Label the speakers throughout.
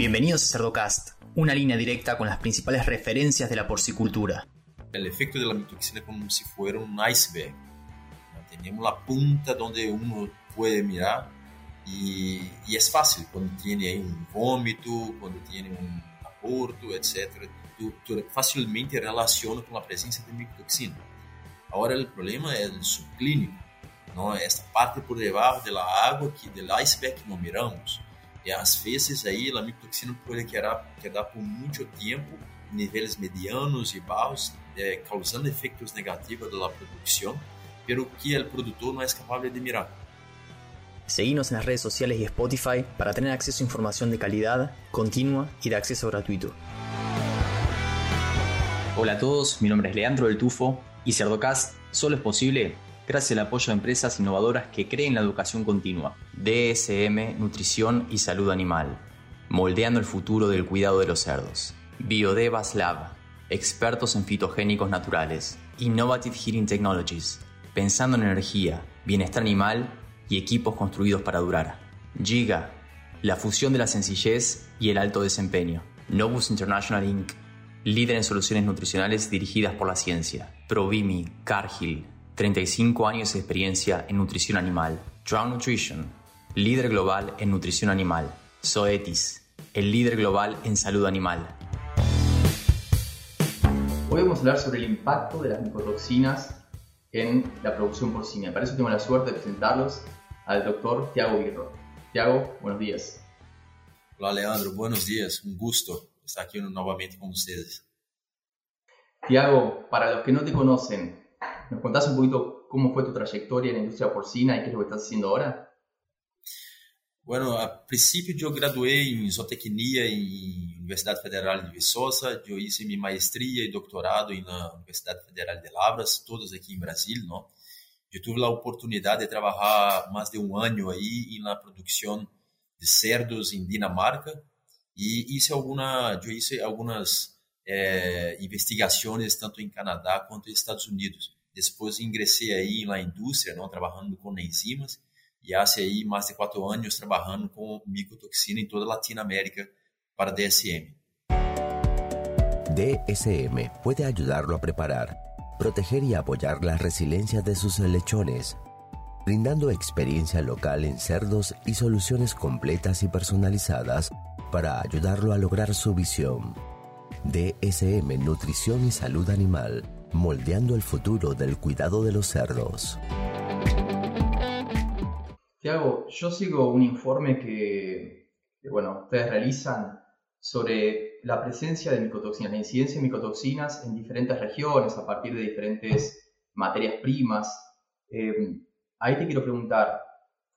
Speaker 1: Bienvenidos a Cerdocast, una línea directa con las principales referencias de la porcicultura.
Speaker 2: El efecto de la mitoxina es como si fuera un iceberg. Tenemos la punta donde uno puede mirar y, y es fácil cuando tiene un vómito, cuando tiene un aborto, etc. Tú, tú fácilmente relaciona con la presencia de mitoxina. Ahora el problema es el subclínico, ¿no? esta parte por debajo de la agua que del iceberg que no miramos. E às vezes aí a micotoxina pode quedar, quedar por muito tempo em níveis medianos e baixos, é, causando efeitos negativos da produção, pero que o produtor não é capaz de mirar.
Speaker 1: Seguinos nas redes sociais e Spotify para ter acesso a informação de qualidade, contínua e de acesso gratuito.
Speaker 3: Hola a todos, mi nombre es Leandro del Tufo y Cerdocast solo es posible gracias al apoyo de empresas innovadoras que creen la educación continua. DSM, Nutrición y Salud Animal. Moldeando el futuro del cuidado de los cerdos. Biodevas Lab. Expertos en fitogénicos naturales. Innovative Heating Technologies. Pensando en energía, bienestar animal y equipos construidos para durar. Giga. La fusión de la sencillez y el alto desempeño. Novus International Inc. Líder en soluciones nutricionales dirigidas por la ciencia. Provimi, Cargill, 35 años de experiencia en nutrición animal. Drown Nutrition, líder global en nutrición animal. Zoetis, el líder global en salud animal. Hoy vamos a hablar sobre el impacto de las micotoxinas en la producción porcina. Para eso tengo la suerte de presentarlos al doctor Tiago Virro. Tiago, buenos días.
Speaker 2: Hola Leandro, buenos días. Un gusto estar aquí nuevamente con ustedes.
Speaker 3: Tiago, para los que no te conocen, ¿Nos contás un poquito cómo fue tu trayectoria en la industria porcina y qué es lo que estás haciendo ahora?
Speaker 2: Bueno, a princípio eu graduei em zootecnia em Universidade Federal de Viçosa, eu hice minha maestria e doutorado na Universidade Federal de Lavras, todos aqui em Brasil, não? Eu tive a oportunidade de trabalhar mais de um ano aí na produção de cerdos em Dinamarca e hice alguma, eu hice algumas é, investigações tanto em Canadá quanto nos Estados Unidos. Depois ingressei aí na indústria, não, trabalhando com enzimas, e há aí mais de quatro anos trabalhando com micotoxina em toda a Latinoamérica para DSM.
Speaker 4: DSM puede ayudarlo a preparar, proteger y apoyar la resiliencia de sus lechones, brindando experiencia local en cerdos y soluciones completas y personalizadas para ayudarlo a lograr su visión. DSM Nutrición y Salud Animal moldeando el futuro del cuidado de los cerdos.
Speaker 3: Tiago, yo sigo un informe que, bueno, ustedes realizan sobre la presencia de micotoxinas, la incidencia de micotoxinas en diferentes regiones a partir de diferentes materias primas. Eh, ahí te quiero preguntar,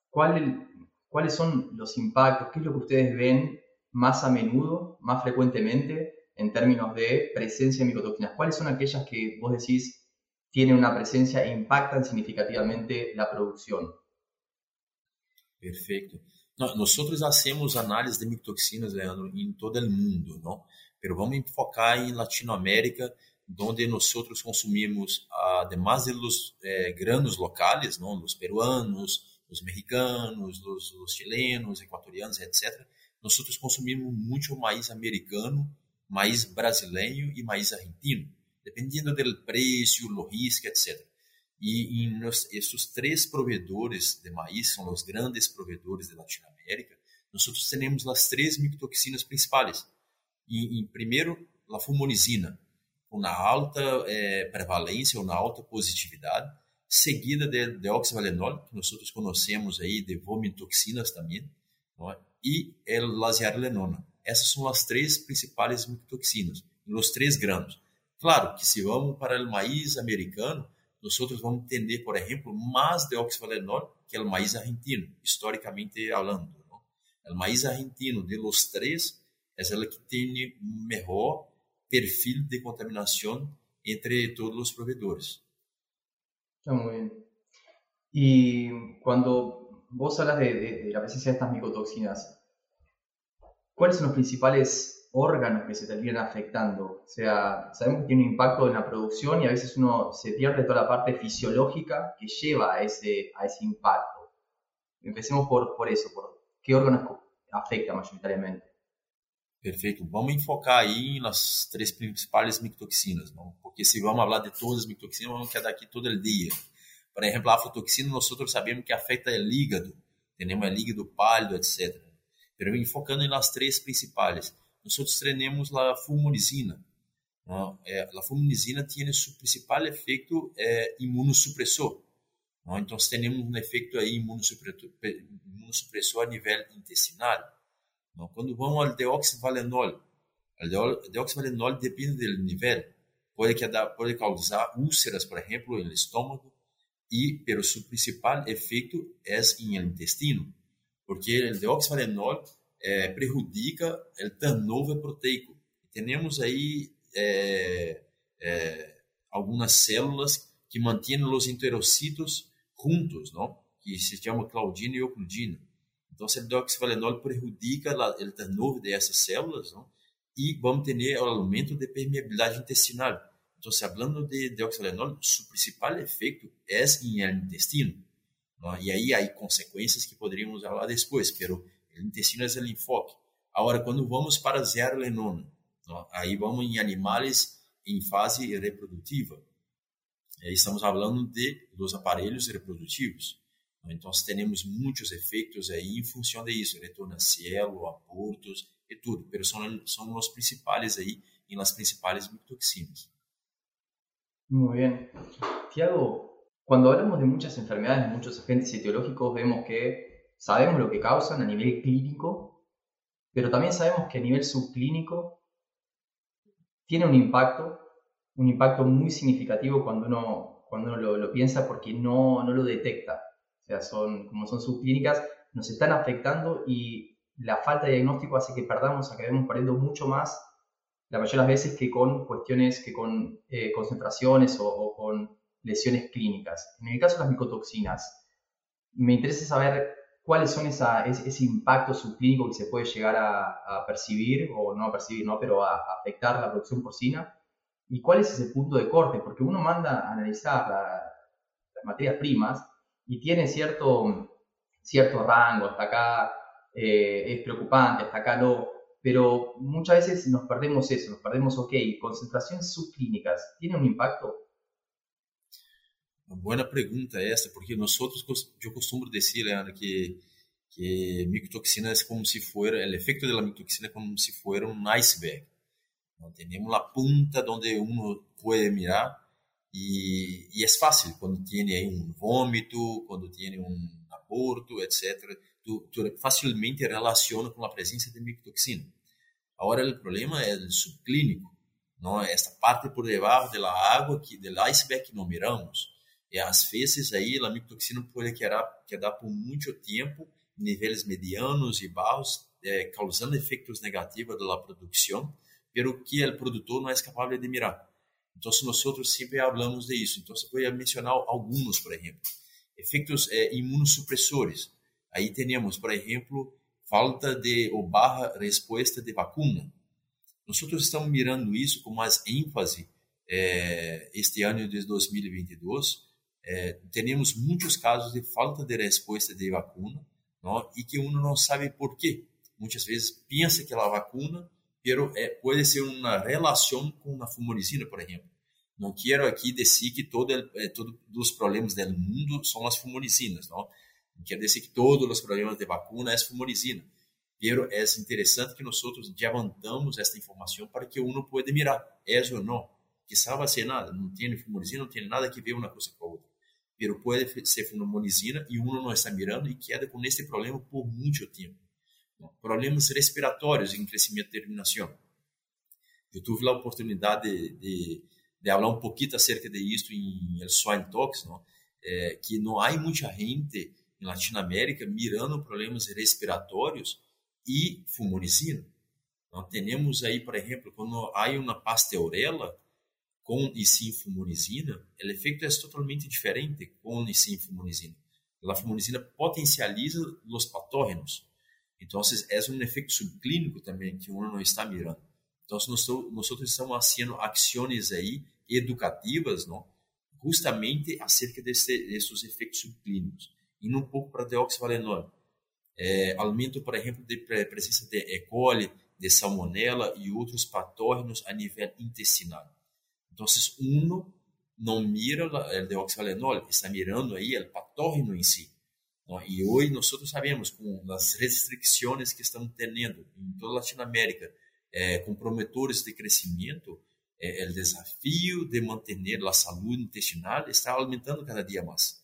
Speaker 3: ¿cuáles son los impactos? ¿Qué es lo que ustedes ven más a menudo, más frecuentemente en términos de presencia de micotoxinas? ¿Cuáles son aquellas que vos decís tienen una presencia e impactan significativamente la producción?
Speaker 2: Perfeito. Nós hacemos análise de micotoxinas, Leandro, em todo o mundo, não? Pero vamos focar em Latinoamérica, onde nós consumimos, además de los eh, granos locais, não? Os peruanos, os mexicanos, os chilenos, equatorianos, etc. Nós consumimos muito maíz americano maíz brasileiro e maíz argentino, dependendo do preço, logística, etc. E, nos, esses três provedores de maíz são os grandes provedores de Latinoamérica. Nós temos as três micotoxinas principais. E, e primeiro, a fumonizina, com alta é, prevalência ou na alta positividade, seguida de, de oxvalenol, que nós conhecemos aí de vomitoxinas também, é? e el laziarlenona. Essas são as três principais micotoxinas, nos três granos. Claro que se vamos para o maíz americano, nós vamos entender, por exemplo, mais de oxvalenol que o maíz argentino, historicamente falando. O maíz argentino, de los três, é o que tem melhor perfil de contaminação entre todos os provedores.
Speaker 3: Está muy bien. Y cuando vos hablas de, de, de presencia de estas micotoxinas, ¿cuáles son los principales órganos que se terminan afectando? O sea, sabemos que tiene un impacto en la producción y a veces uno se pierde toda la parte fisiológica que lleva a ese, a ese impacto. Empecemos por, por eso, por qué órganos afecta mayoritariamente.
Speaker 2: Perfeito. Vamos enfocar aí nas três principais micotoxinas, não? porque se vamos falar de todas as micotoxinas, vamos quedar aqui todo o dia. Por exemplo, a aflatoxina, nós sabemos que afeta o hígado, temos o hígado pálido, etc. Mas enfocando nas três principais, nós temos a fulmonisina. Não? É, a fulmonisina tem seu principal efeito é, imunossupressor. Não? Então, temos um efeito aí imunossupressor, a nível intestinal. Não? Quando vamos ao deoxivalenol, o deoxivalenol depende do nível, pode, pode causar úlceras, por exemplo, no estômago, e pero su principal efeito é em intestino, porque o deoxivalenol eh, prejudica o turnover proteico. Temos aí eh, eh, algumas células que mantêm os enterocitos juntos, não? que se chama claudina e ocludina. Então, o deoxivalenol prejudica o turnover dessas células não? e vamos ter o aumento de permeabilidade intestinal. Entonces, hablando de deoxalenol, su principal efecto es en el intestino. ¿No? Y ahí hay consecuencias que podríamos hablar después, pero el intestino es el enfoque. Ahora, cuando vamos para zearalenona, ¿no? aí vamos em animais em fase reprodutiva. Aí estamos falando de los aparelhos reprodutivos. Então, temos muitos efeitos aí em função disso, retorno a cielo, abortos e tudo, mas são, são os principais aí em las principais micotoxinas.
Speaker 3: Muy bien. Tiago, cuando hablamos de muchas enfermedades, de muchos agentes etiológicos, vemos que sabemos lo que causan a nivel clínico, pero también sabemos que a nivel subclínico tiene un impacto, un impacto muy significativo cuando uno, cuando uno lo, piensa porque no, no lo detecta. O sea, son, como son subclínicas, nos están afectando y la falta de diagnóstico hace que perdamos, acabemos perdiendo mucho más la mayoría de las veces que con cuestiones, que con eh, concentraciones o, con lesiones clínicas. En el caso de las micotoxinas, me interesa saber cuáles son esa, ese, impacto subclínico que se puede llegar a, percibir, o no a percibir, ¿no? pero a, afectar la producción porcina, y cuál es ese punto de corte, porque uno manda a analizar las materias primas y tiene cierto, cierto rango, hasta acá eh, es preocupante, hasta acá no, pero muchas veces nos perdemos eso, nos perdemos, ok, concentraciones subclínicas, ¿tiene un impacto?
Speaker 2: Uma boa pergunta essa, porque nós outros, eu costumo dizer, Leandro, que que micotoxina é como se fosse, o efeito da micotoxina é como se fosse um iceberg. Então, temos a ponta onde uno pode mirar e, e é fácil quando tem um vômito, quando tem um aborto, etc. Tu, tu facilmente relaciona com a presença de micotoxina. Agora, o problema é o subclínico, não? esta parte por debaixo da água, que, do iceberg que não miramos. Às vezes aí a micotoxina pode quedar, por muito tempo em níveis medianos e baixos, eh, causando efeitos negativos da produção, pero que o produtor não é capaz de mirar. Então, nós sempre falamos de isso. Então, vou mencionar alguns, por exemplo. Efeitos eh, imunossupressores. Aí temos, por exemplo, falta de ou barra resposta de vacuna. Nós estamos mirando isso com mais ênfase eh, este ano de 2022. Eh, temos muitos casos de falta de resposta de vacuna não? e que uno não sabe por quê. Muitas vezes pensa que é a vacuna, pero eh, pode ser uma relação com a fumorizina, por exemplo. Não quero aqui dizer que eh, todos os problemas do mundo são as fumoricinas, não? Quer dizer que todos os problemas de vacuna é fumorizina. Pero é interessante que nós levantamos esta informação para que uno pueda mirar, é ou não. Quizá vacinada, não tem fumorizina, não tem nada que ver uma coisa com a outra. Pero pode ser fumorizina e uno não está mirando e queda com este problema por muito tempo. Problemas respiratórios em crescimento e terminação. Eu tive a oportunidade de, de, falar um pouquinho acerca de isso em El Swine Talks, não? É, que não há muita gente em Latinoamérica mirando problemas respiratórios e fumoricina. Então, temos aí, por exemplo, quando há uma pasteurela com e sem fumoricina, o efeito é totalmente diferente com e sem fumoricina. A fumoricina potencializa os patógenos. Então, é um efeito subclínico também que uno não está mirando. Então, nós, estamos fazendo ações aí educativas, não? justamente acerca desses efeitos subclínicos indo um pouco para deoxivalenol. É, aumento, por exemplo, de presença de E. coli de salmonela e outros patógenos a nível intestinal. Então, um não mira o deoxalenol, está mirando aí o patógeno em si. E hoje nós sabemos, com as restrições que estamos tendo em toda Latinoamérica, é, com promotores de crescimento, é, o desafio de manter a saúde intestinal está aumentando cada dia mais.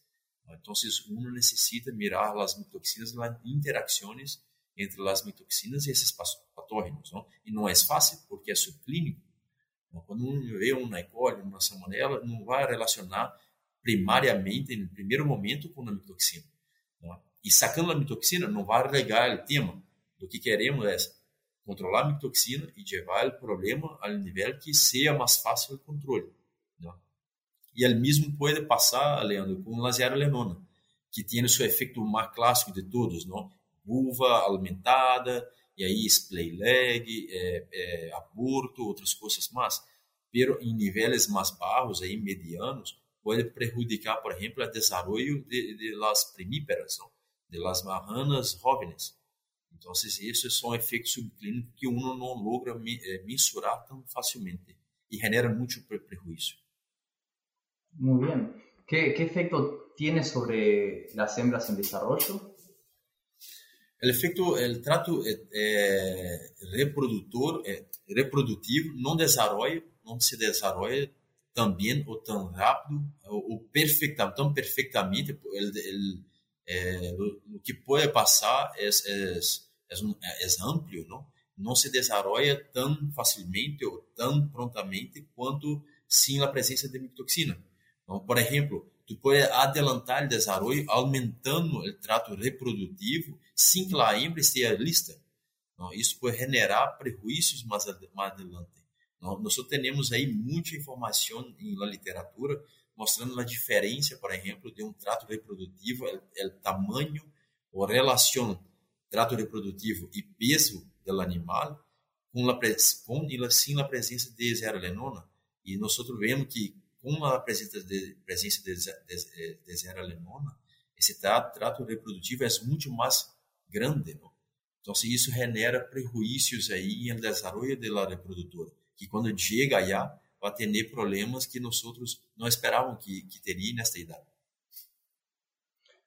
Speaker 2: Então, uno necessita mirar as mitoxinas, as interações entre as mitoxinas e esses patógenos. Não? E não é fácil, porque é subclínico. Quando um vê uma E. uma salmonela, não vai relacionar primariamente, no primeiro momento, com a mitoxina. Não? E sacando a mitoxina, não vai relegar o tema. O que queremos é controlar a mitoxina e levar o problema ao nível que seja mais fácil o controle. E o mesmo pode passar, Leandro, com a zearalenona, que tem o seu efeito mais clássico de todos, não? Vulva aumentada, e aí splay leg, é, é, aborto, outras coisas mais. Pero em níveis mais baixos, aí medianos, pode prejudicar, por exemplo, o desenvolvimento de, de las primíperas, não? de las marranas jóvenes. Então, esses são efeitos subclínicos que uno não logra eh, mensurar tão facilmente e genera muito prejuízo.
Speaker 3: Muy bien. ¿Qué, ¿Qué, efecto tiene sobre las hembras en desarrollo?
Speaker 2: El efecto, el trato eh, eh, reproductor, eh, reproductivo no desarrolla, no se desarrolla tan bien o tan rápido o, o perfecta, tan perfectamente. El, el, lo, lo, que puede pasar es, es, es, un, es amplio, ¿no? No se desarrolla tan fácilmente o tan prontamente quanto sin la presencia de mitoxina. Então, por exemplo, tu pode adelantar o desenvolvimento aumentando o trato reprodutivo sem que a hembra esteja lista. Então, isso pode generar prejuízos mais, mais adelante. Nós temos aí muita informação na literatura mostrando a diferença, por exemplo, de um trato reprodutivo, o tamanho ou relação trato reprodutivo e peso do animal com, a, com sem a presença de zearalenona. E nós vemos que com a presença de, presença de, de, de esse trato, reprodutivo é muito mais grande. Não? Então, se isso genera prejuízos aí no desenvolvimento da reprodutora, que quando chega aí, vai ter problemas que nós não esperávamos que, que teria nesta idade.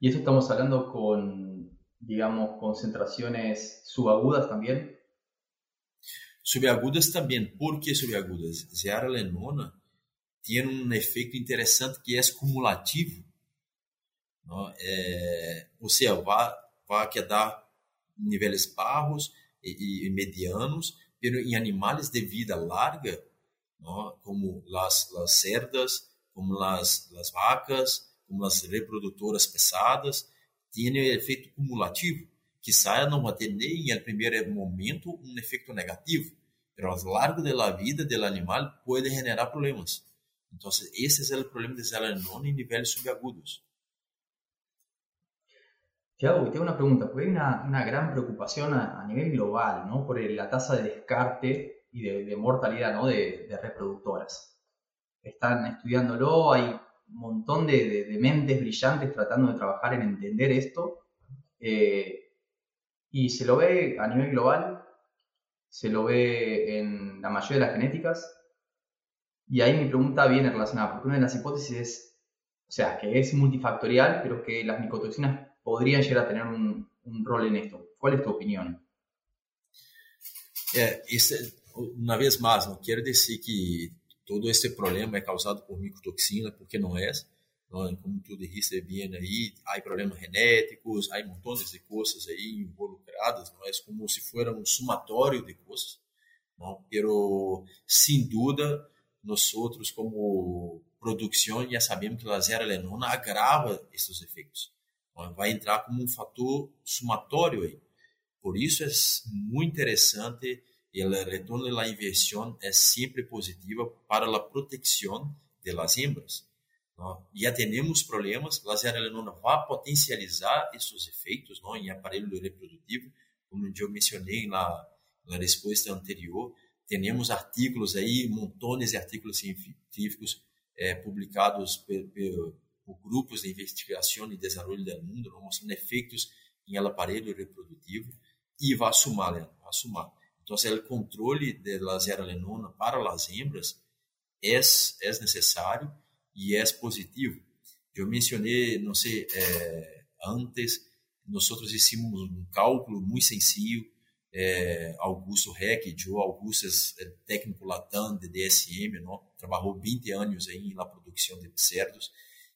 Speaker 3: E isso estamos falando com, digamos, concentrações subagudas também?
Speaker 2: Subagudas também. Por que subagudas? Zearalenona tem um efeito interessante que é cumulativo. Não? É, ou seja, vai, vai quedar níveis barros e, e, medianos, pero em animais de vida larga, não? como as, as cerdas, como as, as vacas, como as reprodutoras pesadas, tem efeito cumulativo, que saia não vai ter nem em primeiro momento um efeito negativo, mas ao largo da vida do animal pode generar problemas. Entonces, ese es el problema de Zelanón en niveles subagudos.
Speaker 3: Tiago, tengo una pregunta, porque hay una, una gran preocupación a, a, nivel global, ¿no? Por la tasa de descarte y de, de mortalidad, ¿no? De, de, reproductoras. Están estudiándolo, hay un montón de, de, mentes brillantes tratando de trabajar en entender esto. Eh, y se lo ve a nivel global, se lo ve en la mayoría de las genéticas, y ahí mi pregunta viene relacionada, porque una de las hipótesis es, o sea, que es multifactorial, pero que las micotoxinas podrían llegar a tener un, un rol en esto. ¿Cuál es tu opinión?
Speaker 2: É, esse, uma vez mais, não quero dizer que todo esse problema é causado por micotoxina, porque não é. Como tu dijiste bem aí, há problemas genéticos, há montões de coisas aí involucradas, não é como se fosse um somatório de coisas. Não, pero sem dúvida nós outros como produção já sabemos que a zearalenona agrava esses efeitos. Vai entrar como um fator somatório aí. Por isso é muito interessante e o retorno da inversão é sempre positiva para a proteção das hembras. Já temos problemas, a zearalenona vai potencializar esses efeitos não, em aparelho reprodutivo, como eu mencionei na, na resposta anterior, temos artigos aí, montões de artigos científicos é, publicados por, por, grupos de investigação e desenvolvimento do mundo, mostrando efeitos em aparelho reprodutivo e vai sumar, Leandro, vai sumar. Então, o controle da zearalenona para as hembras é, é necessário e é positivo. Eu mencionei, não sei, é, antes, nós hicimos um cálculo muito sencillo. É, Augusto Reck, Joe Augusto é técnico latam de DSM, não? trabalhou 20 anos aí na produção de cerdos,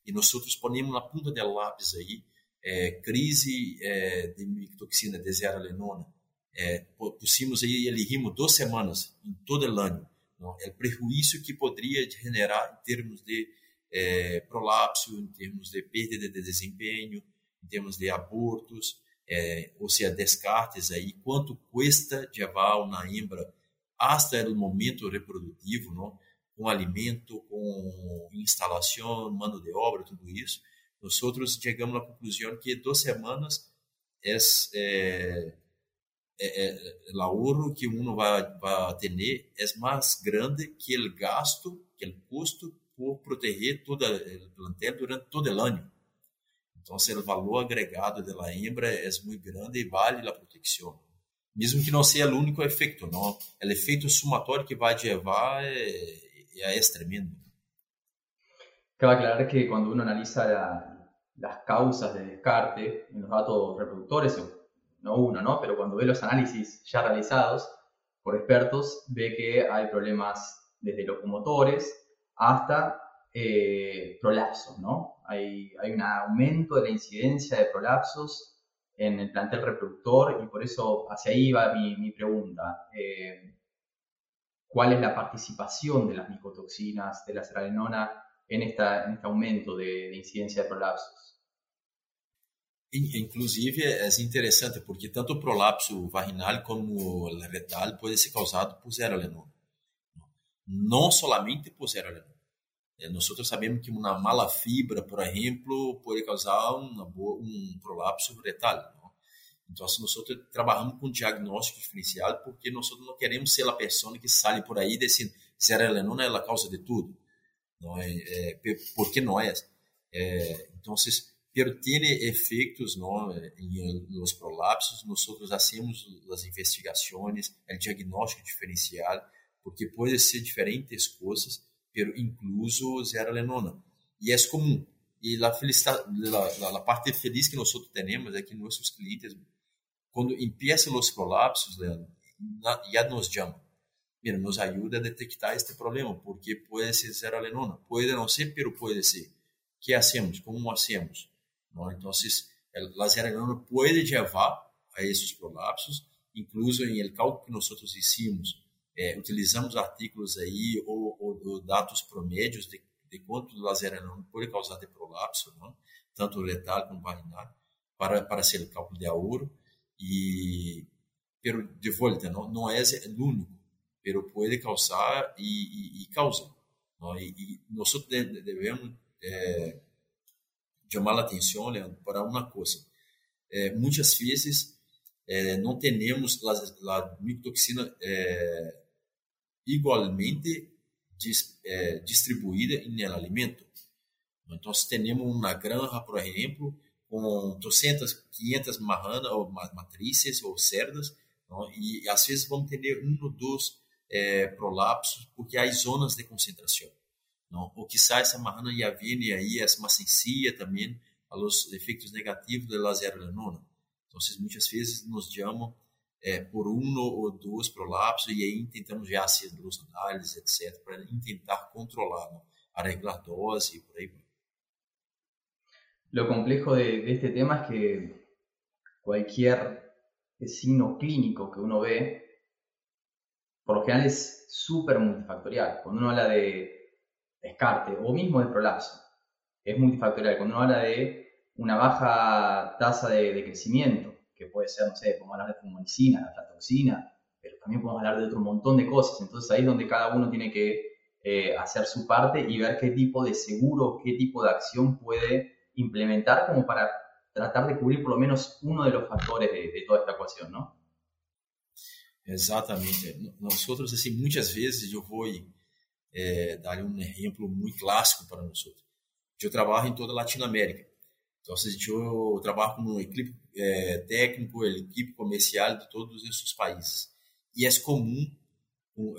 Speaker 2: e nós ponemos na ponta do lápis aí é, crise é, de micotoxina de zearalenona. É, pusimos aí, ele rimos duas semanas em todo o ano. Não? É o prejuízo que poderia generar em termos de é, prolapso, em termos de perda de desempenho, em termos de abortos, é, ou seja, descartes aí, quanto custa levar uma hembra até o momento reprodutivo, não? com alimento, com instalação, mano de obra, tudo isso. Nós outros chegamos à conclusão que duas semanas é, é, é, é o ahorro que uno vai, vai ter é mais grande que o gasto, que o custo por proteger todo o plantel durante todo o ano. Então, o valor agregado da hembra é muito grande e vale a proteção. Mesmo que não seja o único efeito, não. O efeito sumatório que vai levar é, é, tremendo.
Speaker 3: Cabe aclarar que cuando uno analiza la, las causas de descarte en los datos reproductores, no uno, ¿no? Pero cuando ve los análisis ya realizados por expertos, ve que hay problemas desde locomotores hasta eh, prolapsos, ¿no? Hay, hay un aumento de la incidencia de prolapsos en el plantel reproductor y por eso hacia ahí va mi, mi pregunta. Eh, ¿Cuál es la participación de las micotoxinas, de la seralenona en, en este aumento de, de incidencia de prolapsos?
Speaker 2: Inclusive, é interessante porque tanto o prolapso vaginal como o retal pode ser causado por zearalenona. Não somente por zearalenona. É, nós sabemos que uma mala fibra, por exemplo, pode causar boa, um prolapso retal. Não? Então, nós trabalhamos com diagnóstico diferencial porque nós não queremos ser a pessoa que sai por aí dizendo zearalenona é a causa de tudo. Não é, é porque não é. é então, pero tiene efeitos não, em los prolapsos. Nós hacemos as investigações, o diagnóstico diferencial, porque pode ser diferentes coisas pero incluso zearalenona. E é comum. E a, a, a parte feliz que nós temos é que nossos clientes, quando empiezam os Leandro, já nos chamam. Mira, nos ajuda a detectar este problema, porque pode ser zearalenona. Pode não ser, pero pode ser. que hacemos? Como hacemos? Então, a zearalenona pode levar a esses prolapsos, incluso em el cálculo que nós hicimos é, utilizamos artigos aí ou, ou, ou dados promédios de, de quanto lazeranão pode causar de prolapso, não? tanto letal como vaginal, para, para ser o cálculo de ouro. E, pero, de volta, não, não é o único, pero pode causar e, e, e causa. Não? E, e nós devemos é, chamar a atenção Leandro, para uma coisa. É, muitas vezes é, não temos a, a é, igualmente dis, eh, distribuída em alimento. Então, temos uma granja, por exemplo, com 200, 500 marranas ou matrizes ou cerdas, não? e às vezes vamos ter um ou dois é, prolapsos porque há zonas de concentração. Não? Ou quizá essa marrana já vem aí, é mais sensível também aos efeitos negativos da zearalenona. Então, muitas vezes nos chamam é, por um ou dois prolapsos e aí tentamos já duas análises, etc., para tentar controlar, ¿no? arreglar dose e por aí vai.
Speaker 3: Lo complejo de, de, este tema es que cualquier signo clínico que uno ve, por lo general es súper multifactorial. Cuando uno habla de descarte o mismo de prolapso, es multifactorial. Cuando uno habla de una baja tasa de, de crecimiento, que puede ser, no sé, podemos hablar de fumonicina, la aflatoxina, pero también podemos hablar de otro montón de cosas. Entonces ahí es donde cada uno tiene que eh, hacer su parte y ver qué tipo de seguro, qué tipo de acción puede implementar como para tratar de cubrir por lo menos uno de los factores de, de toda esta ecuación, ¿no?
Speaker 2: Exatamente. Nosotros, assim, muitas vezes eu vou é, dar um exemplo muito clássico para nós. Eu trabalho em toda Latinoamérica. Então, eu trabalho com uma equipe é, técnico, equipe comercial de todos esses países. E é comum,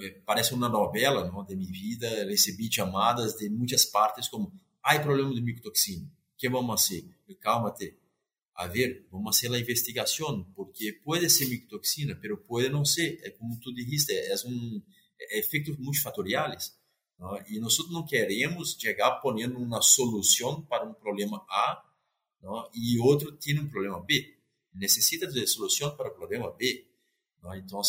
Speaker 2: eh, parece uma novela não, de minha vida, recebi chamadas de muitas partes como, há problema de micotoxina, o que vamos fazer? Calma-te, a ver, vamos fazer a investigação, porque pode ser micotoxina, pero pode não ser, é como tu dijiste, é um é efeitos multifatoriais, e nós não queremos chegar ponendo uma solução para um problema A não? e outro tem um problema B. Necessita de solução para o problema B. Não? Então,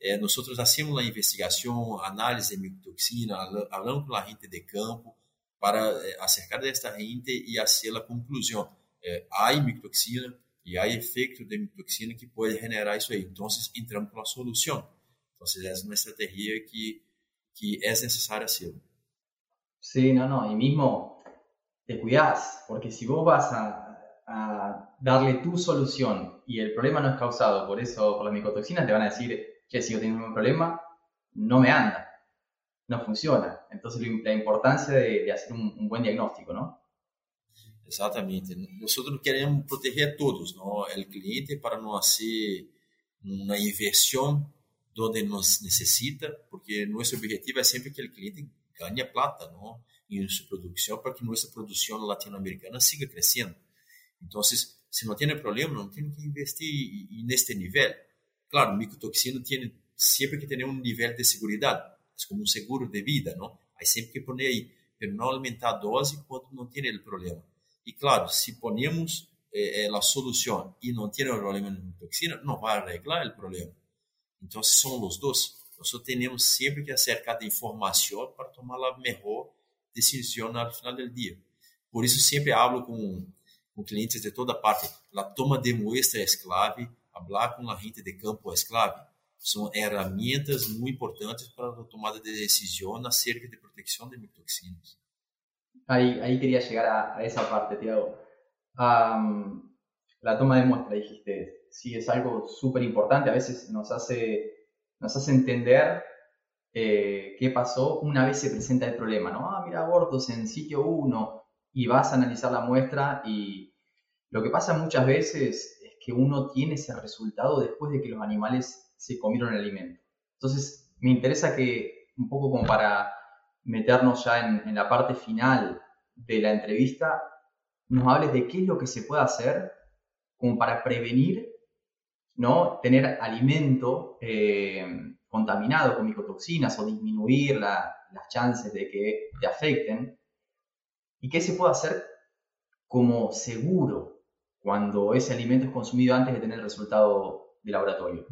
Speaker 2: eh, nós fazemos a investigação, análise de micotoxina, falamos com a gente de campo para eh, acercar desta gente e fazer a conclusão. Eh, há micotoxina e há efeito de micotoxina que pode generar isso aí. Então, entramos com a solução. Entonces es una estrategia que, que es necesaria hacer.
Speaker 3: Sí, no, no, y mismo te cuidas, porque si vos vas a, a, darle tu solución y el problema no es causado por eso, por las micotoxinas, te van a decir, que si yo tengo un problema, no me anda, no funciona. Entonces la importancia de, de hacer un, un, buen diagnóstico, ¿no?
Speaker 2: Exactamente. Nosotros queremos proteger a todos, ¿no? El cliente para no hacer una inversión onde nos necessita, porque nosso objetivo é sempre que o cliente ganhe plata em sua produção, para que nossa produção latino-americana siga crescendo. Então, se não tem problema, não tem que investir neste nível. Claro, micotoxina tem sempre que ter um nível de segurança, é como um seguro de vida, não? Aí sempre que pôr aí, para não aumentar dose quando não tem o problema. E claro, se ponemos eh, a solução e não tem problema de micotoxina, não vai arreglar o problema. Então, são os dois. Nós temos sempre que acercar de informação para tomar a melhor decisão no final do dia. Por isso, sempre hablo com, com clientes de toda parte. A toma de muestra é clave, falar com a gente de campo é clave. São ferramentas muito importantes para a tomada de decisão acerca de proteção de micotoxinas.
Speaker 3: Aí, queria chegar a, a parte, Tiago. Um, a toma de muestra, dijiste, sí es algo súper importante, a veces nos hace, nos hace entender eh, qué pasó una vez se presenta el problema, ¿no? Ah, mira, abortos en sitio 1 y vas a analizar la muestra y lo que pasa muchas veces es que uno tiene ese resultado después de que los animales se comieron el alimento. Entonces, me interesa que un poco como para meternos ya en, la parte final de la entrevista, nos hables de qué es lo que se puede hacer como para prevenir ¿no? tener alimento eh, contaminado con micotoxinas o disminuir la, las chances de que te afecten. ¿Y qué se puede hacer como seguro cuando ese alimento es consumido antes de tener el resultado de laboratorio?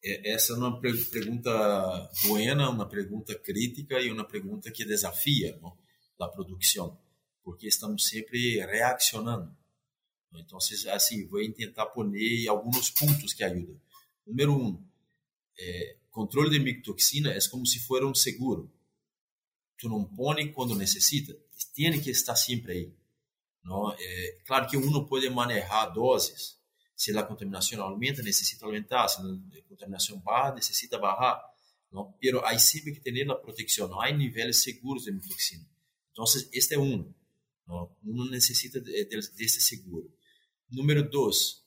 Speaker 2: Essa é uma pergunta buena, uma pergunta crítica e uma pergunta que desafia não, a produção, porque estamos sempre reaccionando. Então, assim, vou tentar poner alguns pontos que ajudam. Número um, é, controle de micotoxina é como se fosse um seguro. Tu não põe quando necessita, tem que estar sempre aí. Não? É, claro que um pode manejar doses. Se a contaminação aumenta, necessita aumentar. Se a contaminação barra, necessita barrar. Não? Pero aí sempre que ter a proteção. Não há níveis seguros de micotoxina. Então, este é um. Não? Um necessita desse seguro. Número dois,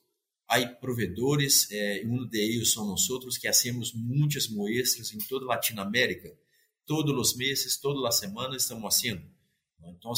Speaker 2: há provedores, eh, um deles são nós outros que hacemos muitas muestras em toda a Latinoamérica. Todos os meses, todas as semanas estamos fazendo. Então,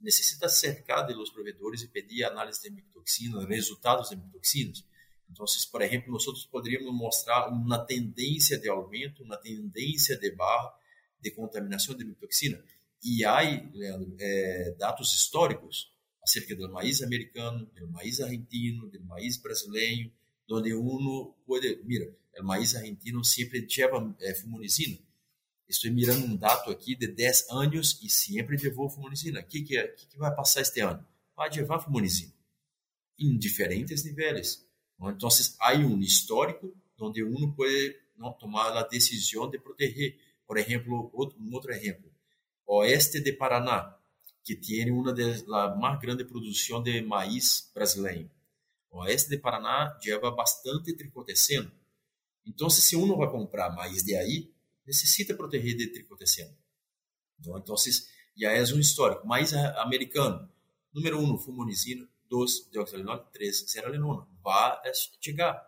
Speaker 2: necessita cercar de los provedores e pedir análise de micotoxinas, resultados de micotoxinas. Então, por exemplo, nós poderíamos mostrar uma tendência de aumento, uma tendência de barra de contaminação de micotoxina. E há, Leandro, é, dados históricos acerca do maíz americano, do maíz argentino, do maíz brasileiro, onde uno pode, mira, o maíz argentino sempre leva é, fumonicina. Estou mirando um dado aqui de 10 anos e sempre levou fumonicina. O que, que, é, que, que vai passar este ano? Vai levar fumonicina em diferentes níveis. Então, há um histórico onde uno pode não, tomar a decisão de proteger. Por exemplo, outro, um outro exemplo, oeste de Paraná, que tem uma das mais grandes produções de maíz brasileiro. O oeste de Paraná leva bastante tricoteceno. Então, se um vai comprar maíz de aí, necessita proteger de tricoteceno. Então, já é um histórico. Maíz americano, número um, fumonicina, dois, deoxalinona, três, zeralinona. Vai chegar.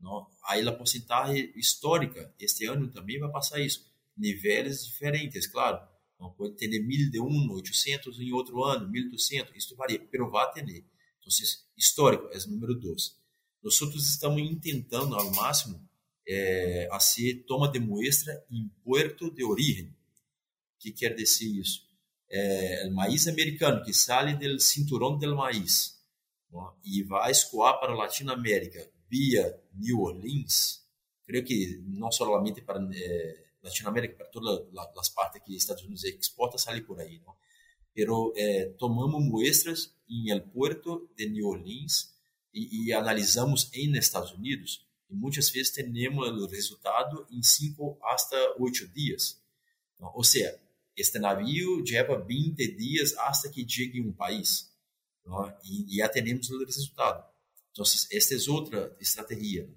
Speaker 2: Não? Aí a porcentagem histórica, este ano também vai passar isso. Níveis diferentes, claro. Não pode ter 1000 de um, 800 em outro ano, 1200, isso varia, pero vai ter. Então, histórico é o número dois. Nós estamos tentando ao máximo é, fazer toma de muestra em puerto de origem. O que quer dizer isso? É, o maíz americano que sai do cinturão do maíz e vai escoar para a Latinoamérica via New Orleans, creio que não somente para eh, Latinoamérica, para todas as partes que Estados Unidos exporta, sai por aí? Pero eh, tomamos muestras em el puerto de New Orleans e, analisamos em Estados Unidos e muitas vezes temos o resultado em 5 hasta 8 dias. Ou seja, este navio leva 20 dias hasta que chegue em um país. E já temos o resultado. Então, esta é outra estratégia.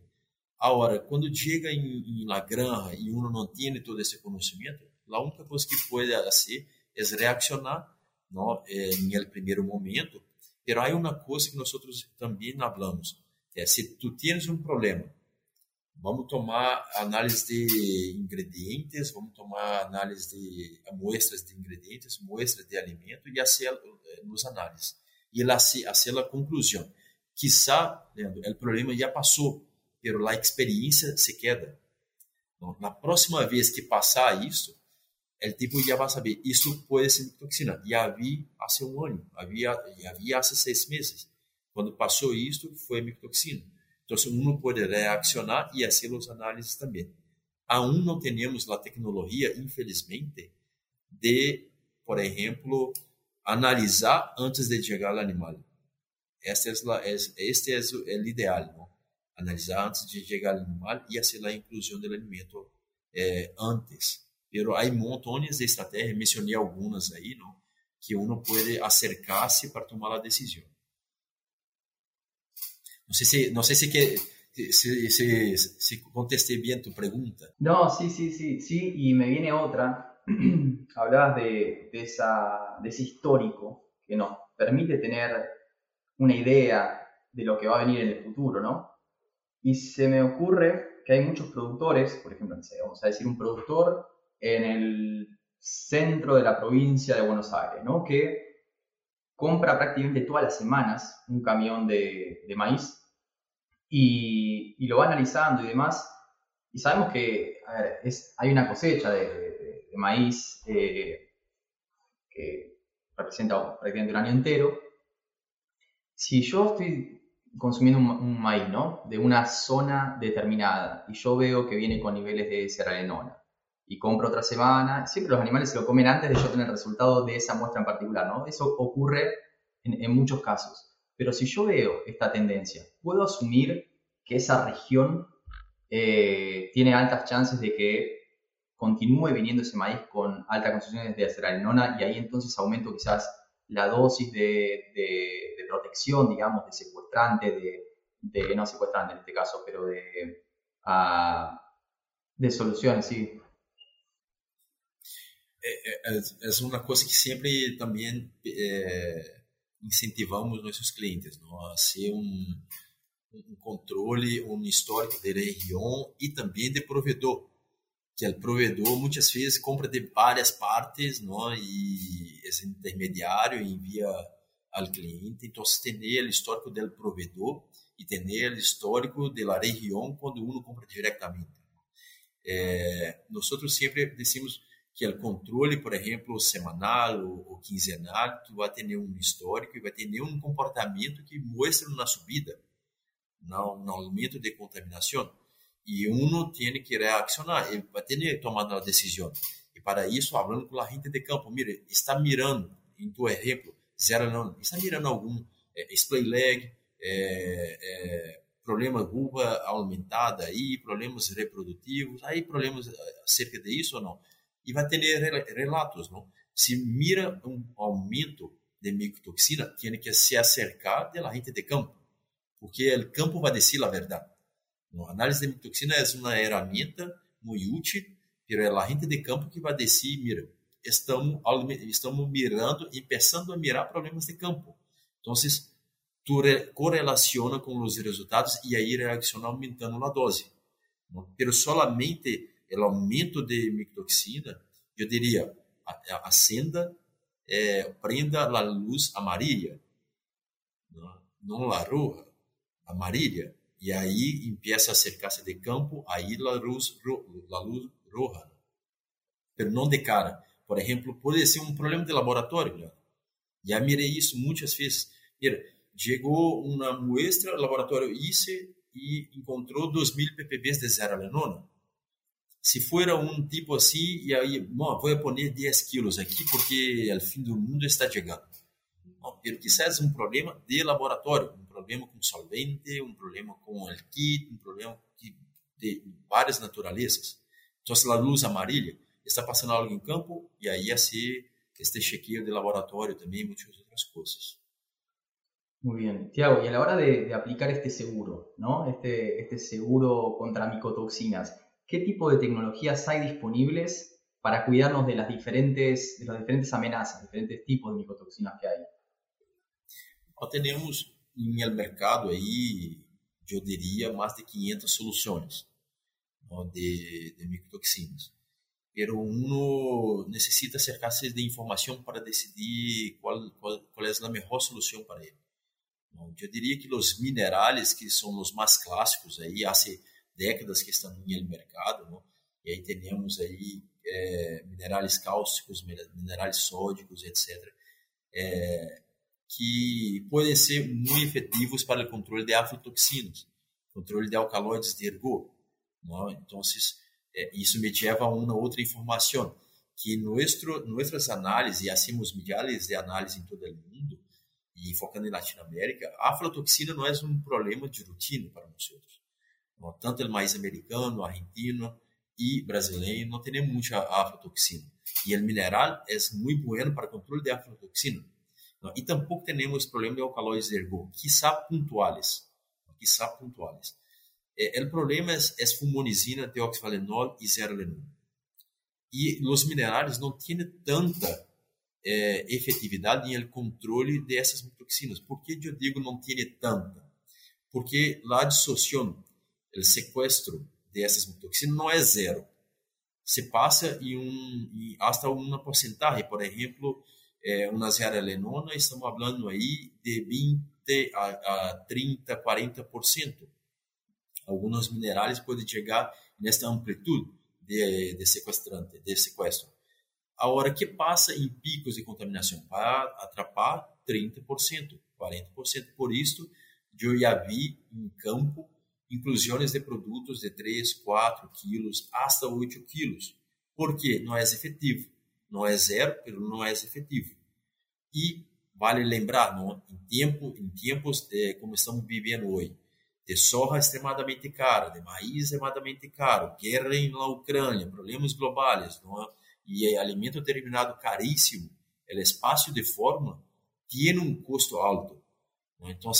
Speaker 2: Agora, quando chega em, em La Granja e uno não tem todo esse conhecimento, a única coisa que pode fazer é reaccionar não, em el primeiro momento. Mas há uma coisa que nós também falamos, é se tu tens um problema, vamos tomar análise de ingredientes, vamos tomar análise de amostras de ingredientes, muestras de alimento e fazer eh, nos análises. E fazer a conclusão. Quizá, Leandro, o problema já passou, pero a experiência se queda. Então, na próxima vez que passar isso, o tipo já vai saber, isso pode ser toxina. Já vi há um ano, havia, já vi há seis meses. Quando passou isso, foi micotoxina. Então, um pode reaccionar e fazer as análises também. Aún não temos a tecnologia, infelizmente, de, por exemplo, analisar antes de chegar ao animal. Esta es la, es, este es el ideal, ¿no? Analizar antes de llegar al animal y hacer la inclusión del alimento eh, antes. Pero hay montones de estrategias, mencioné algunas ahí, ¿no? Que uno puede acercarse para tomar la decisión. No sé si, no sé si, que, si, si, si contesté bien tu pregunta.
Speaker 3: No, sí, sí, sí, sí, y me viene otra. Hablabas de, de, esa, de ese histórico que nos permite tener una idea de lo que va a venir en el futuro, ¿no? Y se me ocurre que hay muchos productores, por ejemplo, vamos a decir un productor en el centro de la provincia de Buenos Aires, ¿no? Que compra prácticamente todas las semanas un camión de, maíz y, lo va analizando y demás. Y sabemos que hay una cosecha de, maíz eh, que representa prácticamente un año entero si yo estoy consumiendo un, maíz, ¿no? De una zona determinada y yo veo que viene con niveles de serralenona y compro otra semana, siempre los animales se lo comen antes de yo tener el resultado de esa muestra en particular, ¿no? Eso ocurre en, muchos casos. Pero si yo veo esta tendencia, ¿puedo asumir que esa región eh, tiene altas chances de que continúe viniendo ese maíz con altas concentraciones de serralenona y ahí entonces aumento quizás la dosis de, protección, digamos, de secuestrante, de, no secuestrante en este caso, pero de, uh, de soluciones, sí.
Speaker 2: Es, una cosa que siempre también eh, incentivamos nuestros clientes, ¿no? hacer un, un un histórico de región y también de proveedor que o provedor muitas vezes compra de várias partes, não? e esse intermediário envia ao cliente. Então, ter o histórico do provedor e ter o histórico da região quando uno compra diretamente. É, nós sempre decimos que o controle, por exemplo, semanal ou, ou quinzenal, tu vai ter um histórico e vai ter um comportamento que mostra na subida, no aumento de contaminação e uno tem que reaccionar, ele vai ter que tomar uma decisão. E para isso, falando com a gente de campo, mire, está mirando, em tu exemplo, zero não, está mirando algum é, splay leg, é, é, problema vulva aumentada aí, problemas reprodutivos, aí problemas acerca disso ou não. E vai ter relatos, não? Se mira um aumento de micotoxina, tem que se acercar da gente de campo, porque o campo vai dizer a verdade. A análise de mitoxina é uma ferramenta muito é a gente de campo que vai decidir, mira, estamos, estamos mirando, começando a mirar problemas de campo. Então, tu correlaciona com os resultados e aí reacciona aumentando a dose. Pero solamente o aumento de micotoxina, eu diria, acenda, é, prenda a luz amarilla, não, a roja, amarilla, e aí empieza a acercar-se de campo, aí a luz, a luz roja, pero não de cara. Por exemplo, pode ser um problema de laboratório. Já mirei isso muitas vezes. Mira, chegou uma muestra, laboratório ICE, e encontrou 2.000 ppb de zearalenona. Se for um tipo assim, e aí, vou pôr 10 quilos aqui porque o fim do mundo está chegando. Bom, quizás um problema de laboratório, problema com solvente, um problema com o kit, um problema de várias naturezas. Então, a luz amarilla está passando algo em campo, e aí ia ser este chequeio de laboratório também, muitas outras coisas.
Speaker 3: Muy bien. Tiago, y a la hora de, de, aplicar este seguro, ¿no? Este, este seguro contra micotoxinas, ¿qué tipo de tecnologías hay disponibles para cuidarnos de las diferentes, de las diferentes amenazas, diferentes tipos de micotoxinas que hay?
Speaker 2: Nós temos em el mercado aí, eu diria, mais de 500 soluções de, de micotoxinas. Pero uno necessita cercar-se de informação para decidir qual, qual, é a melhor solução para ele. Eu diria que os minerais, que são os mais clássicos, aí há décadas que estão no mercado, não? e aí temos aí é, minerais cáusticos, minerais sódicos, etc., que podem ser muito efetivos para o controle de aflatoxinas, controle de alcaloides de ergo. Não? Então, é, isso me leva a uma outra informação, que nuestro, nossas análises, e assim os milhares de análises em todo o mundo, e focando em Latinoamérica, a aflatoxina não é um problema de rotina para nós outros. Tanto o mais americano, argentino e brasileiro não tem muita aflatoxina. E o mineral é muito bom para controle de aflatoxina. E tampouco temos problema de alcaloides ergo, quizá pontuais. Quizá pontuais. O problema é, é fumonizina, deoxvalenol e zearalenol. E os minerais não têm tanta é, efetividade em controle dessas toxinas. Por que eu digo não tem tanta? Porque a dissociação, o sequestro dessas toxinas não é zero. Se passa em um em hasta uma porcentagem, por exemplo, é, uma zearalenona, estamos falando aí de 20 a, a 30, 40%. Alguns minerais podem chegar nesta amplitude de, de sequestrante, de sequestro a hora que passa em picos de contaminação para atrapar 30%, 40%. Por isso, eu já vi em campo inclusões de produtos de 3, 4 quilos, até 8 quilos. Porque não é efetivo. Não é zero, mas não é efetivo. E vale lembrar, em, tempo, em tempos de, como estamos vivendo hoje, de soja extremadamente cara, de maíz extremadamente caro, guerra na Ucrânia, problemas globais, é? e alimento terminado caríssimo, o espaço de fórmula tem um custo alto. Então,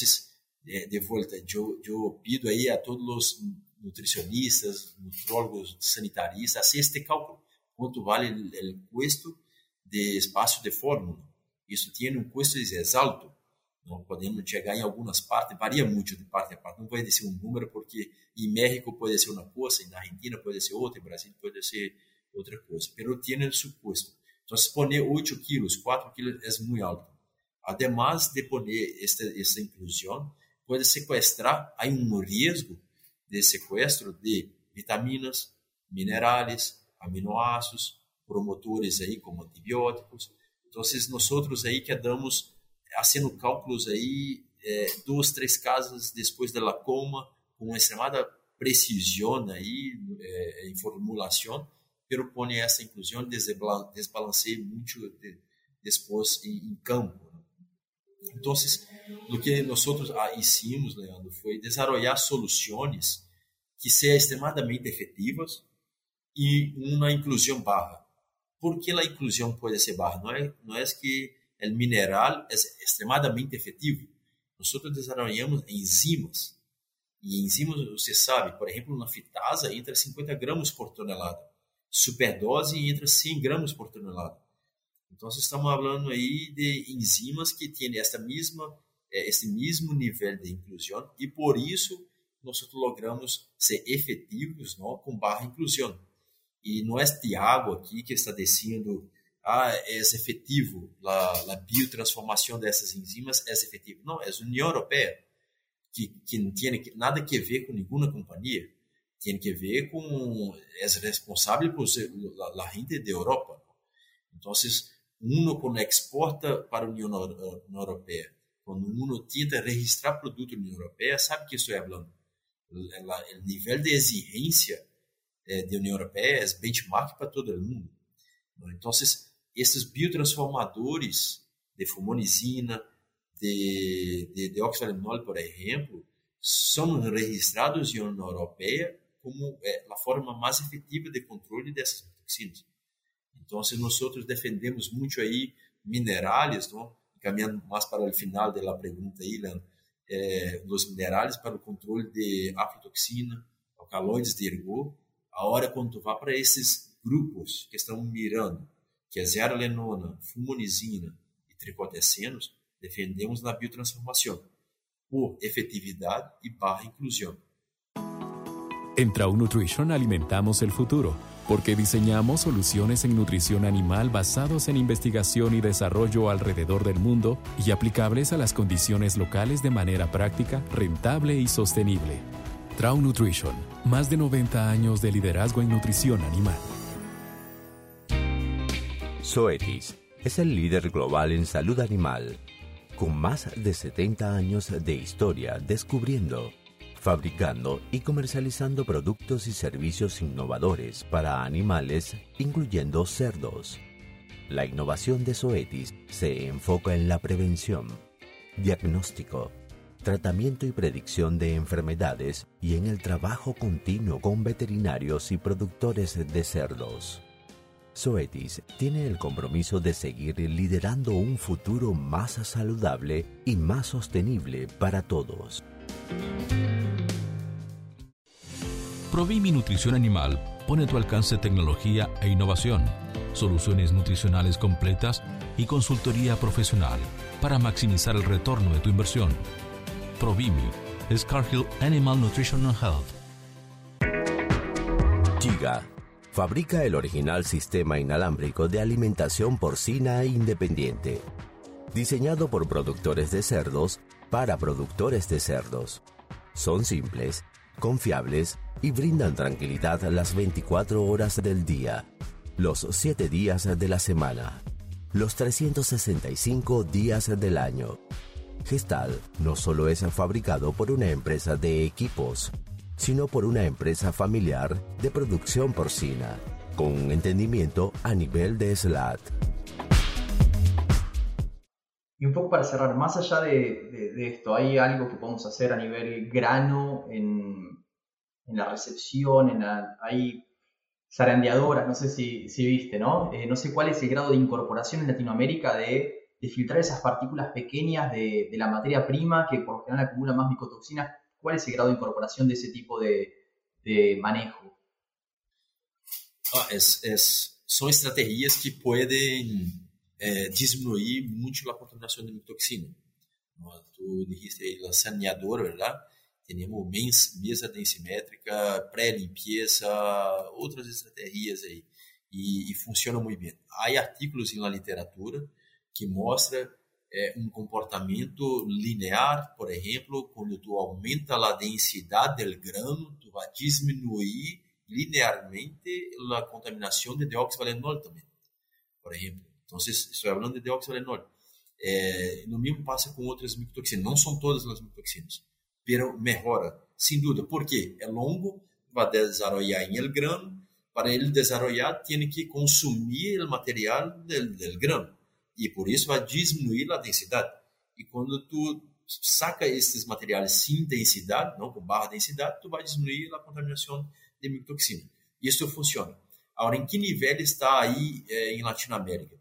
Speaker 2: de, de volta, eu, eu pido aí a todos os nutricionistas, nutrólogos, sanitaristas, hacer este cálculo. Quanto vale o custo de espaço de fórmula? Isso tem um custo alto. Não podemos chegar em algumas partes, varia muito de parte a parte. Não pode ser um número, porque em México pode ser uma coisa, na Argentina pode ser outra, em Brasil pode ser outra coisa. Pero tiene su costo. Entonces, poner 8 kilos, 4 kilos es muy alto. Además de poner esta, esta inclusión, puede sequestrar, hay un riesgo de secuestro de vitaminas, minerales, aminoácidos, promotores aí como antibióticos. Então, nós aí quedamos fazendo cálculos aí é, duas, três casas depois da coma, com extremada precisão aí é, em formulação, pero pone essa inclusão desbalanceia muito de, depois em, em campo. Então, o que nós hicimos, Leandro, foi desenvolver soluções que sejam extremadamente efetivas e uma inclusão barra. Por que a inclusão pode ser barra? Não é, não é que o mineral é extremadamente efetivo. Nós desenvolvemos enzimas. E enzimas, você sabe, por exemplo, na fitasa entra 50 gramas por tonelada superdose entra 100 gramas por tonelada. Então, estamos falando aí de enzimas que têm esta mesma é, esse mesmo nível de inclusão e por isso nós logramos ser efetivos não, com barra inclusão. E não é Tiago aqui que está dizendo ah, é efetivo, a, a biotransformação dessas enzimas é efetivo. Não, é a União Europeia, que, que não tem nada a ver com nenhuma companhia, tem que ver com, é responsável por a renda da Europa. Então, uno quando exporta para a União Europeia, quando uno tenta registrar produto na União Europeia, sabe que estou falando? O nível de exigência eh, da União Europeia é benchmark para todo mundo. Então, esses biotransformadores de fumonizina, de, de, de oxalenol, por exemplo, são registrados na União Europeia como é, a forma mais efetiva de controle dessas toxinas. Então, nós defendemos muito aí minerais, caminhando mais para o final da pergunta aí, Leandro, é, dos minerais para o controle de aflatoxina, alcaloides de ergo. A hora quando vai para esses grupos que estão mirando, que é zerolenona, fumonizina e tricotecenos, defendemos na biotransformação por efetividade e barra inclusão.
Speaker 5: En Trau Nutrition alimentamos el futuro, porque diseñamos soluciones en nutrición animal basados en investigación y desarrollo alrededor del mundo y aplicables a las condiciones locales de manera práctica, rentable y sostenible. Trau Nutrition, más de 90 años de liderazgo en nutrición animal.
Speaker 4: Zoetis es el líder global en salud animal, con más de 70 años de historia descubriendo fabricando y comercializando productos y servicios innovadores para animales, incluyendo cerdos. La innovación de Zoetis se enfoca en la prevención, diagnóstico, tratamiento y predicción de enfermedades y en el trabajo continuo con veterinarios y productores de cerdos. Zoetis tiene el compromiso de seguir liderando un futuro más saludable y más sostenible para todos.
Speaker 6: Provimi Nutrición Animal pone a tu alcance tecnología e innovación, soluciones nutricionales completas y consultoría profesional para maximizar el retorno de tu inversión. Provimi es Cargill Animal Nutrition and
Speaker 4: Health. Giga fabrica el original sistema inalámbrico de alimentación porcina independiente, diseñado por productores de cerdos para productores de cerdos. Son simples, confiables y brindan tranquilidad las 24 horas del día, los 7 días de la semana, los 365 días del año. Gestal no solo es fabricado por una empresa de equipos, sino por una empresa familiar de producción porcina, con un entendimiento a nivel de SLAT.
Speaker 3: Y un poco para cerrar, más allá de, esto, ¿hay algo que podemos hacer a nivel grano en, la recepción? En hay zarandeadoras, no sé si, si viste, ¿no? Eh, no sé cuál es el grado de incorporación en Latinoamérica de, filtrar esas partículas pequeñas de, la materia prima que por lo general acumula más micotoxinas. ¿Cuál es el grado de incorporación de ese tipo de, manejo?
Speaker 2: Ah, son estrategias que pueden é, diminuir muito a contaminação de micotoxina. Tu dijiste aí, a saneadora, verdade? Temos mesa densimétrica, pré-limpeza, outras estratégias aí. E, e funciona muito bem. Há artigos na literatura que mostram é, um comportamento linear, por exemplo, quando tu aumenta a densidade do grano, tu vai diminuir linearmente a contaminação de dióxido de valenol também, por exemplo. Então, estou falando de deoxalenol. É, no mesmo passa com outras micotoxinas. Não são todas as micotoxinas, mas melhora, sem dúvida. Por quê? É longo, vai desenvolver em el grano. Para ele desenvolver, tem que consumir o material do grano. E por isso vai diminuir a densidade. E quando tu saca esses materiais sem densidade, não com barra densidade, tu vai diminuir a contaminação de micotoxina. Isso funciona. Agora, em que nível está aí eh, em Latinoamérica?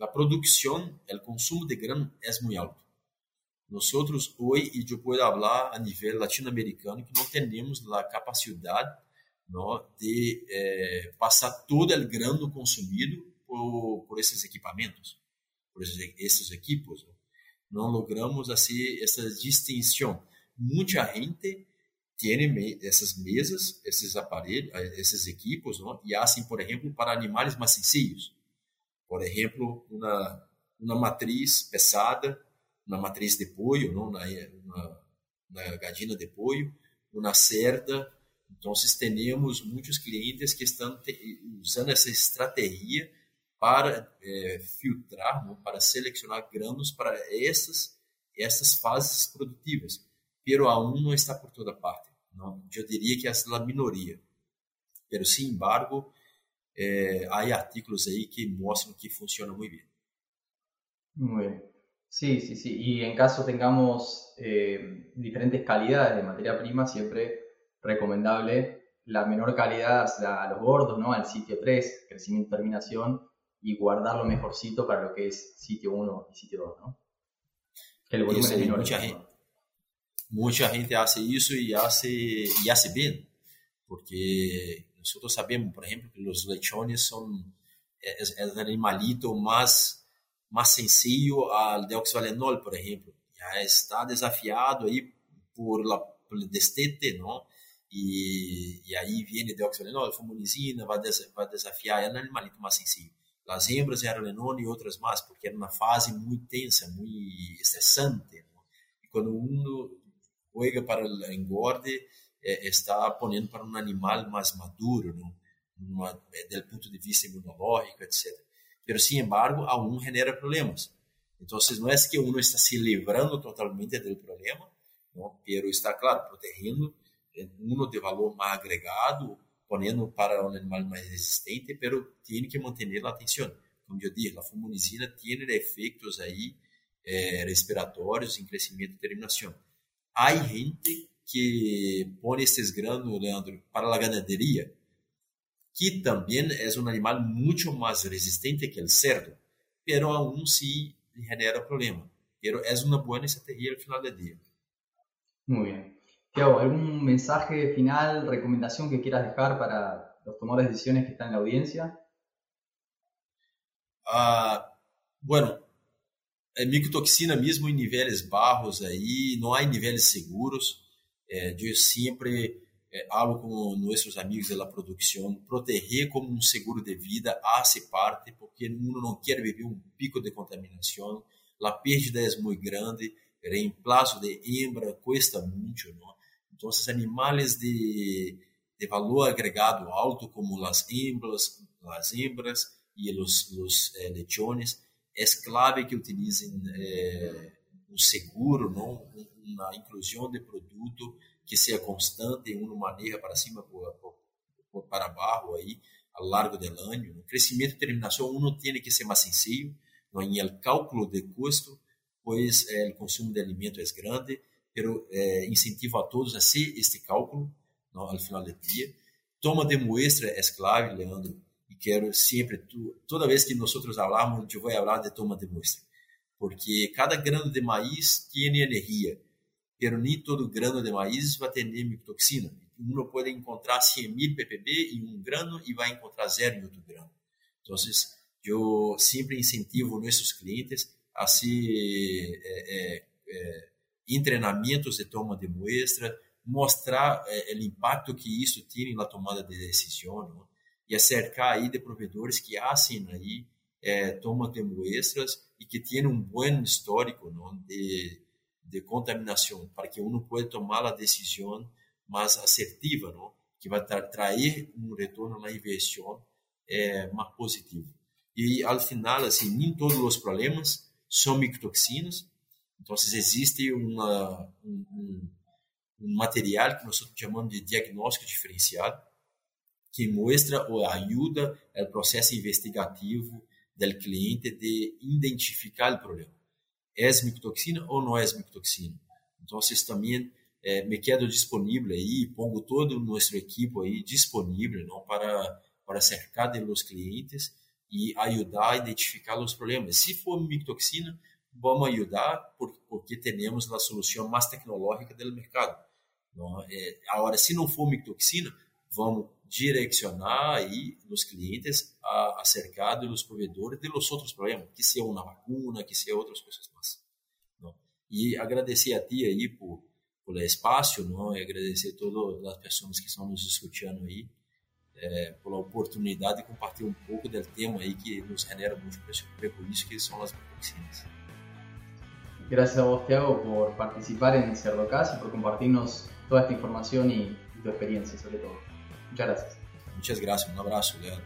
Speaker 2: la producción, el consumo de grano es muy alto. Nosotros hoy, y yo puedo hablar a nivel latinoamericano, que no tenemos la capacidad ¿no? de eh, pasar todo el grano consumido por, por esses equipamentos, esses, equipos. não logramos assim essa distinção. Muita gente tem essas mesas, esses aparelhos, esses equipos, não? e assim, por exemplo, para animais mais sencillos. Por exemplo, uma, uma matriz pesada, uma matriz de pollo, não? Uma, uma gadina de pollo, uma cerda. Então, temos muitos clientes que estão usando essa estratégia para é, filtrar, não? para selecionar grãos para essas, essas fases produtivas. Pero aún não está por toda parte. Não? Eu diria que é a minoria. Pero, sin embargo, hay artículos ahí que muestran que funciona muy bien.
Speaker 3: Muy bien. Sí, sí, sí. Y en caso tengamos eh, diferentes calidades de materia prima, siempre recomendable la menor calidad a los gordos, ¿no? Al sitio 3, crecimiento, terminación, y guardar lo mejorcito para lo que es sitio 1 y sitio 2, ¿no?
Speaker 2: Que el volumen es menor. Mucha gente, mucha gente hace eso y hace, y hace bien, porque nosotros sabemos, por ejemplo, que los lechones son es, el animalito más, más sencillo al deoxyvalenol, por ejemplo. Ya está desafiado ahí por, la, por el destete, ¿no? E, e aí viene deoxyvalenol, fumonizina, vai, des, vai desafiar, é um animalito mais sencillo. As hembras eram lenona e outras mais, porque era uma fase muito tensa, muito estressante. E quando um juega para o engorde, eh, está ponendo para um animal mais maduro, ¿no? Uma, do ponto de vista imunológico, etc. Mas, sin embargo, aún genera problemas. Então, não é que uno está se livrando totalmente do problema, não? pero está, claro, protegendo uno de valor mais agregado, ponendo para um animal mais resistente, pero tem que manter a atenção. Como eu disse, a fumonizina tem efeitos aí eh, respiratórios em crescimento e terminação. Há gente que põe esses granos, Leandro, para a ganaderia, que também é um animal muito mais resistente que o cerdo, pero aún se genera problema. Pero é uma boa estratégia ao final do dia.
Speaker 3: Muito bem. Tiago, algum mensagem final, recomendação que quieras deixar para os tomadores de decisões que estão na audiência?
Speaker 2: Ah, bueno, é micotoxina mesmo em níveis barros aí, não há níveis seguros. É, eu sempre falo com nossos amigos da produção, proteger como um seguro de vida hace parte, porque uno não quer viver um pico de contaminação, a perda é muito grande, reemplazo de hembra custa muito, não? Então, animais de, de valor agregado alto, como as hembras, as hembras e os, os eh, lechones, é clave que utilizem eh, um seguro, não? uma inclusão de produto que seja constante, um maneja para cima, para baixo, aí, ao largo do ano. O crescimento e terminação, um tem que ser mais sencillo, no, cálculo de custo, pois eh, o consumo de alimento é grande, pero eh, incentivo a todos a fazer este cálculo no, ao final do dia. Toma de muestra é clave, Leandro, e quero sempre, tu, toda vez que nós falamos, eu vou falar de toma de muestra, porque cada grano de maíz tem energia, pero nem todo grano de maíz vai ter micotoxina. Um pode encontrar 100 mil ppb em um grano e vai encontrar zero em outro grano. Então, eu sempre incentivo nossos clientes a se é, é, é, treinamentos de toma de muestra, mostrar o impacto que isso tem na tomada de decisão não? e acercar aí de provedores que fazem aí toma de muestras e que têm um bom histórico não? de de contaminação, para que uno pueda tomar a decisão mais assertiva, não? que vai tra trazer um retorno na inversão é, mais positivo. E, ao final, assim, nem todos os problemas são micotoxinas, então existe uma, um, um, material que nós chamamos de diagnóstico diferenciado, que mostra ou ajuda o processo investigativo do cliente de identificar o problema é micotoxina ou não é micotoxina. Então, também eh, me quedo disponível aí, pongo todo o nosso equipo aí disponível não, para, para cercar de los clientes e ajudar a identificar os problemas. Se for micotoxina, vamos ajudar porque, temos a solução mais tecnológica do mercado. Não? É, agora, se não for micotoxina, vamos direcionar aí os clientes a, a cercar dos provedores de los outros problemas, que seja uma vacuna, que seja outras coisas mais. E agradecer a ti aí por, por espaço, não? e agradecer a todas as pessoas que estão nos escutando aí, é, pela oportunidade de compartilhar um pouco do tema aí que nos genera muito prejuízo, que são as toxinas.
Speaker 3: Gracias a vos, Tiago, por participar en Cerdocast y por compartirnos toda esta información y, y tu experiencia, sobre todo. Muchas gracias.
Speaker 2: Muchas gracias. Un abrazo, Leandro.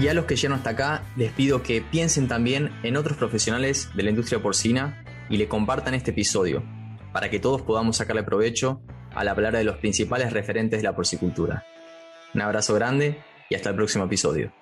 Speaker 1: Y a los que llegan hasta acá, les pido que piensen también en otros profesionales de la industria porcina y le compartan este episodio, para que todos podamos sacarle provecho al hablar de los principales referentes de la porcicultura. Un abrazo grande y hasta el próximo episodio.